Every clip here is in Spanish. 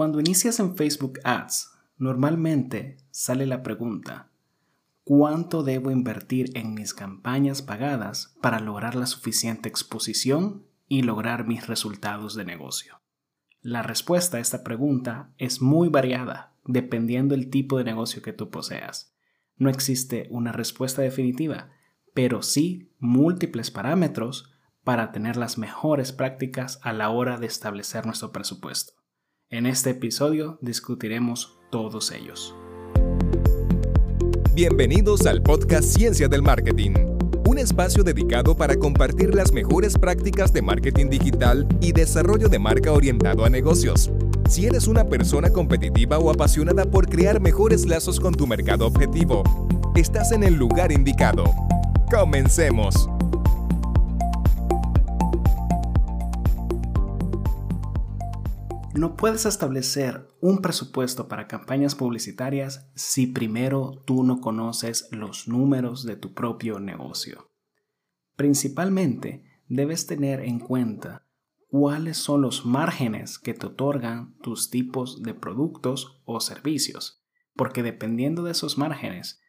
Cuando inicias en Facebook Ads, normalmente sale la pregunta, ¿cuánto debo invertir en mis campañas pagadas para lograr la suficiente exposición y lograr mis resultados de negocio? La respuesta a esta pregunta es muy variada dependiendo del tipo de negocio que tú poseas. No existe una respuesta definitiva, pero sí múltiples parámetros para tener las mejores prácticas a la hora de establecer nuestro presupuesto. En este episodio discutiremos todos ellos. Bienvenidos al podcast Ciencia del Marketing, un espacio dedicado para compartir las mejores prácticas de marketing digital y desarrollo de marca orientado a negocios. Si eres una persona competitiva o apasionada por crear mejores lazos con tu mercado objetivo, estás en el lugar indicado. Comencemos. No puedes establecer un presupuesto para campañas publicitarias si primero tú no conoces los números de tu propio negocio. Principalmente debes tener en cuenta cuáles son los márgenes que te otorgan tus tipos de productos o servicios, porque dependiendo de esos márgenes,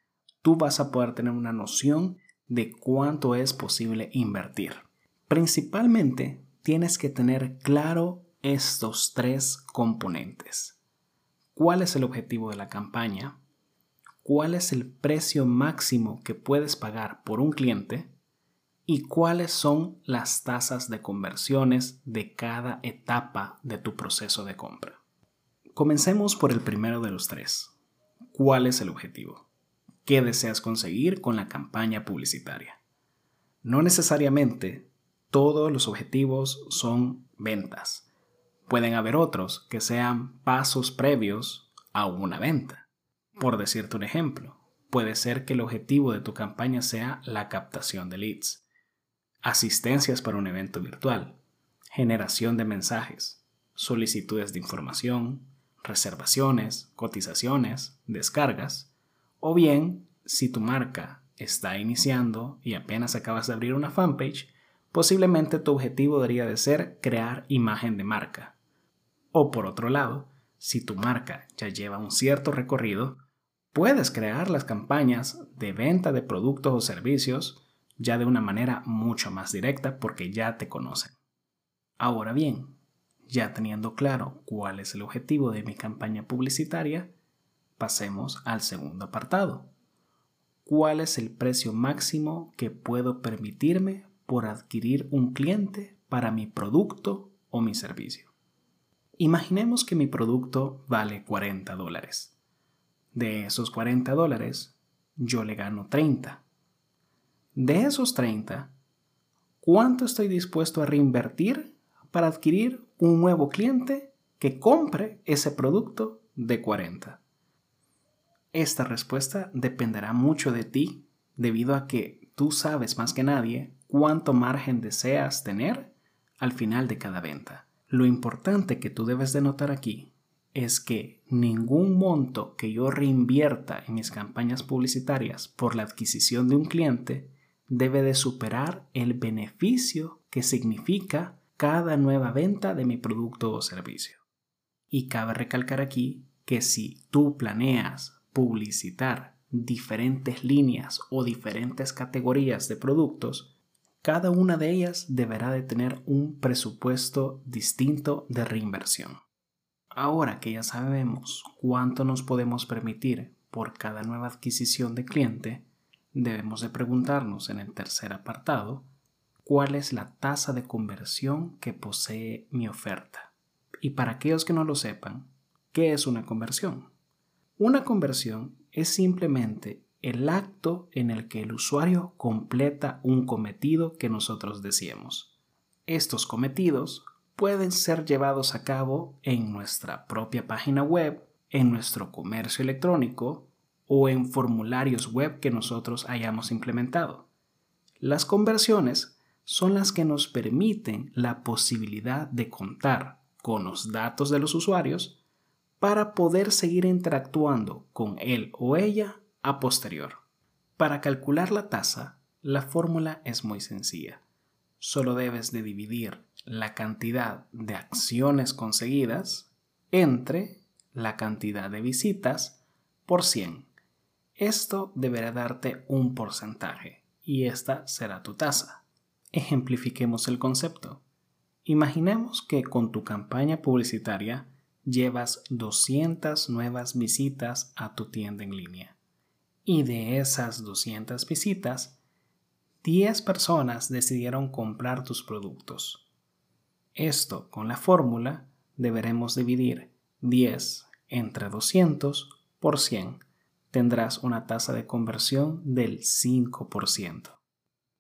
tú vas a poder tener una noción de cuánto es posible invertir. Principalmente tienes que tener claro estos tres componentes. ¿Cuál es el objetivo de la campaña? ¿Cuál es el precio máximo que puedes pagar por un cliente? ¿Y cuáles son las tasas de conversiones de cada etapa de tu proceso de compra? Comencemos por el primero de los tres. ¿Cuál es el objetivo? ¿Qué deseas conseguir con la campaña publicitaria? No necesariamente todos los objetivos son ventas Pueden haber otros que sean pasos previos a una venta. Por decirte un ejemplo, puede ser que el objetivo de tu campaña sea la captación de leads, asistencias para un evento virtual, generación de mensajes, solicitudes de información, reservaciones, cotizaciones, descargas, o bien, si tu marca está iniciando y apenas acabas de abrir una fanpage, posiblemente tu objetivo debería de ser crear imagen de marca, o por otro lado, si tu marca ya lleva un cierto recorrido, puedes crear las campañas de venta de productos o servicios ya de una manera mucho más directa porque ya te conocen. Ahora bien, ya teniendo claro cuál es el objetivo de mi campaña publicitaria, pasemos al segundo apartado. ¿Cuál es el precio máximo que puedo permitirme por adquirir un cliente para mi producto o mi servicio? Imaginemos que mi producto vale 40 dólares. De esos 40 dólares, yo le gano 30. De esos 30, ¿cuánto estoy dispuesto a reinvertir para adquirir un nuevo cliente que compre ese producto de 40? Esta respuesta dependerá mucho de ti debido a que tú sabes más que nadie cuánto margen deseas tener al final de cada venta. Lo importante que tú debes de notar aquí es que ningún monto que yo reinvierta en mis campañas publicitarias por la adquisición de un cliente debe de superar el beneficio que significa cada nueva venta de mi producto o servicio. Y cabe recalcar aquí que si tú planeas publicitar diferentes líneas o diferentes categorías de productos, cada una de ellas deberá de tener un presupuesto distinto de reinversión. Ahora que ya sabemos cuánto nos podemos permitir por cada nueva adquisición de cliente, debemos de preguntarnos en el tercer apartado cuál es la tasa de conversión que posee mi oferta. Y para aquellos que no lo sepan, ¿qué es una conversión? Una conversión es simplemente el acto en el que el usuario completa un cometido que nosotros decíamos. Estos cometidos pueden ser llevados a cabo en nuestra propia página web, en nuestro comercio electrónico o en formularios web que nosotros hayamos implementado. Las conversiones son las que nos permiten la posibilidad de contar con los datos de los usuarios para poder seguir interactuando con él o ella a posterior. Para calcular la tasa, la fórmula es muy sencilla. Solo debes de dividir la cantidad de acciones conseguidas entre la cantidad de visitas por 100. Esto deberá darte un porcentaje y esta será tu tasa. Ejemplifiquemos el concepto. Imaginemos que con tu campaña publicitaria llevas 200 nuevas visitas a tu tienda en línea. Y de esas 200 visitas, 10 personas decidieron comprar tus productos. Esto con la fórmula deberemos dividir 10 entre 200 por 100. Tendrás una tasa de conversión del 5%.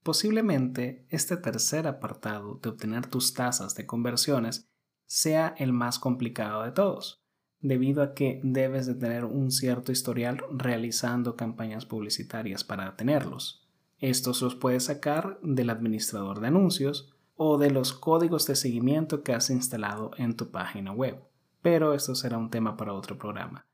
Posiblemente este tercer apartado de obtener tus tasas de conversiones sea el más complicado de todos, debido a que debes de tener un cierto historial realizando campañas publicitarias para tenerlos. Estos los puedes sacar del administrador de anuncios o de los códigos de seguimiento que has instalado en tu página web, pero esto será un tema para otro programa.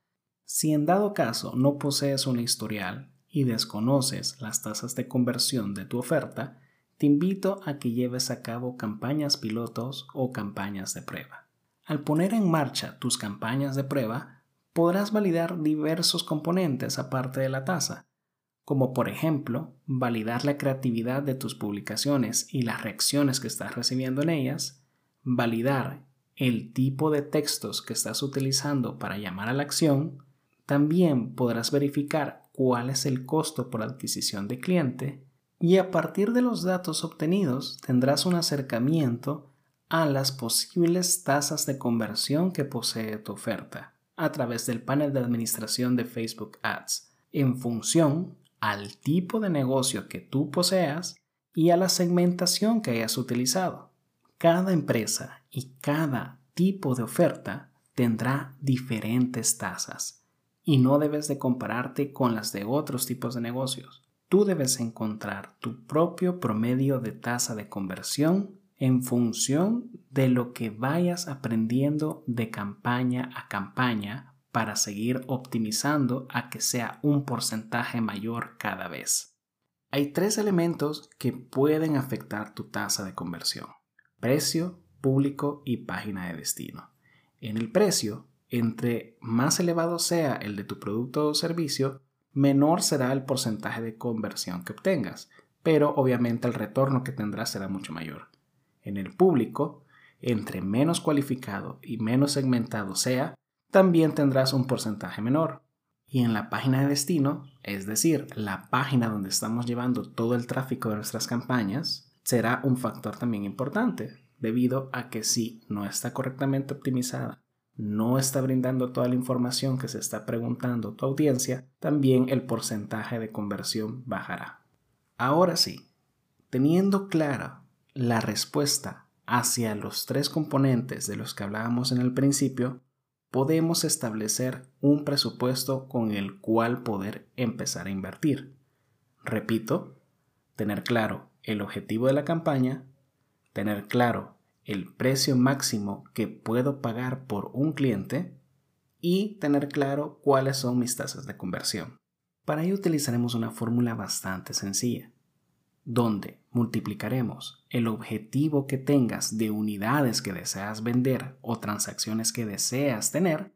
Si en dado caso no posees un historial y desconoces las tasas de conversión de tu oferta, te invito a que lleves a cabo campañas pilotos o campañas de prueba. Al poner en marcha tus campañas de prueba, podrás validar diversos componentes aparte de la tasa, como por ejemplo validar la creatividad de tus publicaciones y las reacciones que estás recibiendo en ellas, validar el tipo de textos que estás utilizando para llamar a la acción, también podrás verificar cuál es el costo por adquisición de cliente y a partir de los datos obtenidos tendrás un acercamiento a las posibles tasas de conversión que posee tu oferta a través del panel de administración de Facebook Ads en función al tipo de negocio que tú poseas y a la segmentación que hayas utilizado. Cada empresa y cada tipo de oferta tendrá diferentes tasas y no debes de compararte con las de otros tipos de negocios. Tú debes encontrar tu propio promedio de tasa de conversión en función de lo que vayas aprendiendo de campaña a campaña para seguir optimizando a que sea un porcentaje mayor cada vez. Hay tres elementos que pueden afectar tu tasa de conversión. Precio, público y página de destino. En el precio, entre más elevado sea el de tu producto o servicio, menor será el porcentaje de conversión que obtengas, pero obviamente el retorno que tendrás será mucho mayor. En el público, entre menos cualificado y menos segmentado sea, también tendrás un porcentaje menor. Y en la página de destino, es decir, la página donde estamos llevando todo el tráfico de nuestras campañas, será un factor también importante, debido a que si no está correctamente optimizada no está brindando toda la información que se está preguntando tu audiencia, también el porcentaje de conversión bajará. Ahora sí, teniendo clara la respuesta hacia los tres componentes de los que hablábamos en el principio, podemos establecer un presupuesto con el cual poder empezar a invertir. Repito, tener claro el objetivo de la campaña, tener claro el precio máximo que puedo pagar por un cliente y tener claro cuáles son mis tasas de conversión. Para ello utilizaremos una fórmula bastante sencilla, donde multiplicaremos el objetivo que tengas de unidades que deseas vender o transacciones que deseas tener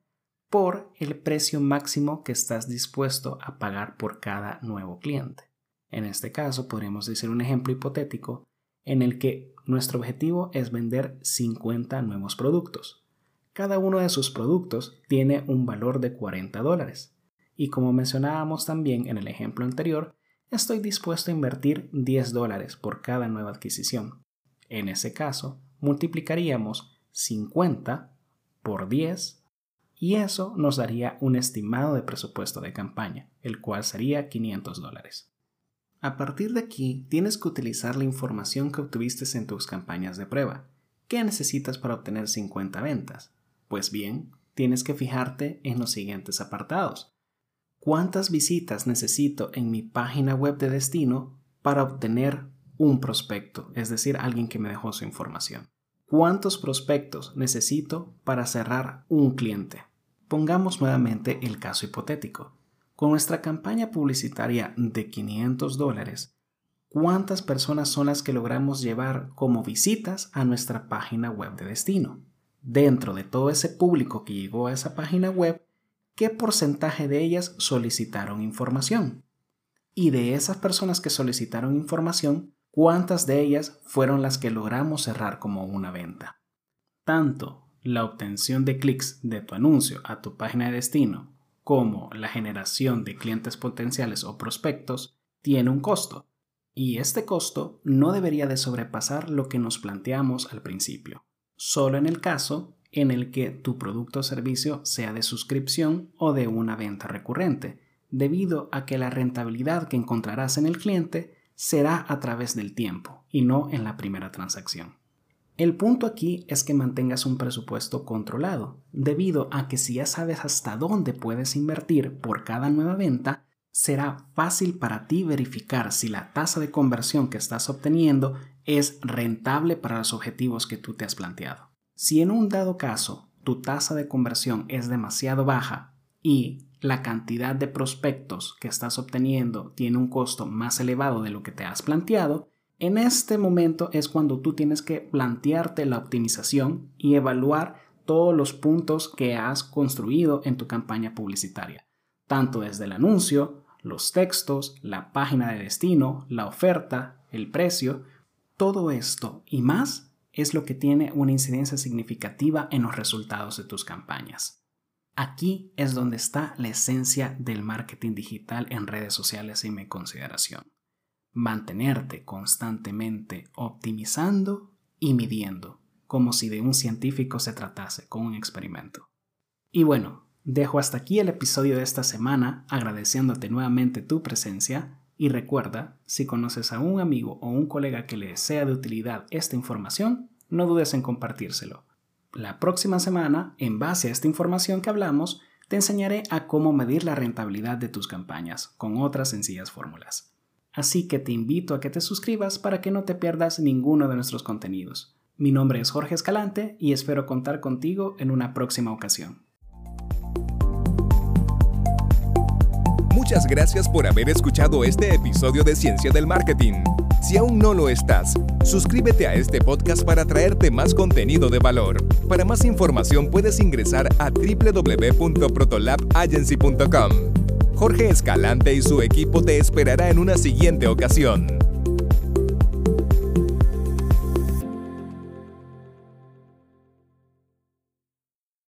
por el precio máximo que estás dispuesto a pagar por cada nuevo cliente. En este caso podríamos decir un ejemplo hipotético en el que nuestro objetivo es vender 50 nuevos productos. Cada uno de sus productos tiene un valor de 40 dólares. Y como mencionábamos también en el ejemplo anterior, estoy dispuesto a invertir 10 dólares por cada nueva adquisición. En ese caso, multiplicaríamos 50 por 10 y eso nos daría un estimado de presupuesto de campaña, el cual sería 500 dólares. A partir de aquí, tienes que utilizar la información que obtuviste en tus campañas de prueba. ¿Qué necesitas para obtener 50 ventas? Pues bien, tienes que fijarte en los siguientes apartados. ¿Cuántas visitas necesito en mi página web de destino para obtener un prospecto, es decir, alguien que me dejó su información? ¿Cuántos prospectos necesito para cerrar un cliente? Pongamos nuevamente el caso hipotético. Con nuestra campaña publicitaria de 500 dólares, ¿cuántas personas son las que logramos llevar como visitas a nuestra página web de destino? dentro de todo ese público que llegó a esa página web, qué porcentaje de ellas solicitaron información. Y de esas personas que solicitaron información, cuántas de ellas fueron las que logramos cerrar como una venta. Tanto la obtención de clics de tu anuncio a tu página de destino como la generación de clientes potenciales o prospectos tiene un costo. Y este costo no debería de sobrepasar lo que nos planteamos al principio, solo en el caso en el que tu producto o servicio sea de suscripción o de una venta recurrente, debido a que la rentabilidad que encontrarás en el cliente será a través del tiempo y no en la primera transacción. El punto aquí es que mantengas un presupuesto controlado, debido a que si ya sabes hasta dónde puedes invertir por cada nueva venta, será fácil para ti verificar si la tasa de conversión que estás obteniendo es rentable para los objetivos que tú te has planteado. Si en un dado caso tu tasa de conversión es demasiado baja y la cantidad de prospectos que estás obteniendo tiene un costo más elevado de lo que te has planteado, en este momento es cuando tú tienes que plantearte la optimización y evaluar todos los puntos que has construido en tu campaña publicitaria, tanto desde el anuncio, los textos, la página de destino, la oferta, el precio, todo esto y más es lo que tiene una incidencia significativa en los resultados de tus campañas. Aquí es donde está la esencia del marketing digital en redes sociales y mi consideración mantenerte constantemente optimizando y midiendo, como si de un científico se tratase con un experimento. Y bueno, dejo hasta aquí el episodio de esta semana agradeciéndote nuevamente tu presencia y recuerda, si conoces a un amigo o un colega que le sea de utilidad esta información, no dudes en compartírselo. La próxima semana, en base a esta información que hablamos, te enseñaré a cómo medir la rentabilidad de tus campañas con otras sencillas fórmulas. Así que te invito a que te suscribas para que no te pierdas ninguno de nuestros contenidos. Mi nombre es Jorge Escalante y espero contar contigo en una próxima ocasión. Muchas gracias por haber escuchado este episodio de Ciencia del Marketing. Si aún no lo estás, suscríbete a este podcast para traerte más contenido de valor. Para más información puedes ingresar a www.protolabagency.com. Jorge Escalante y su equipo te esperará en una siguiente ocasión.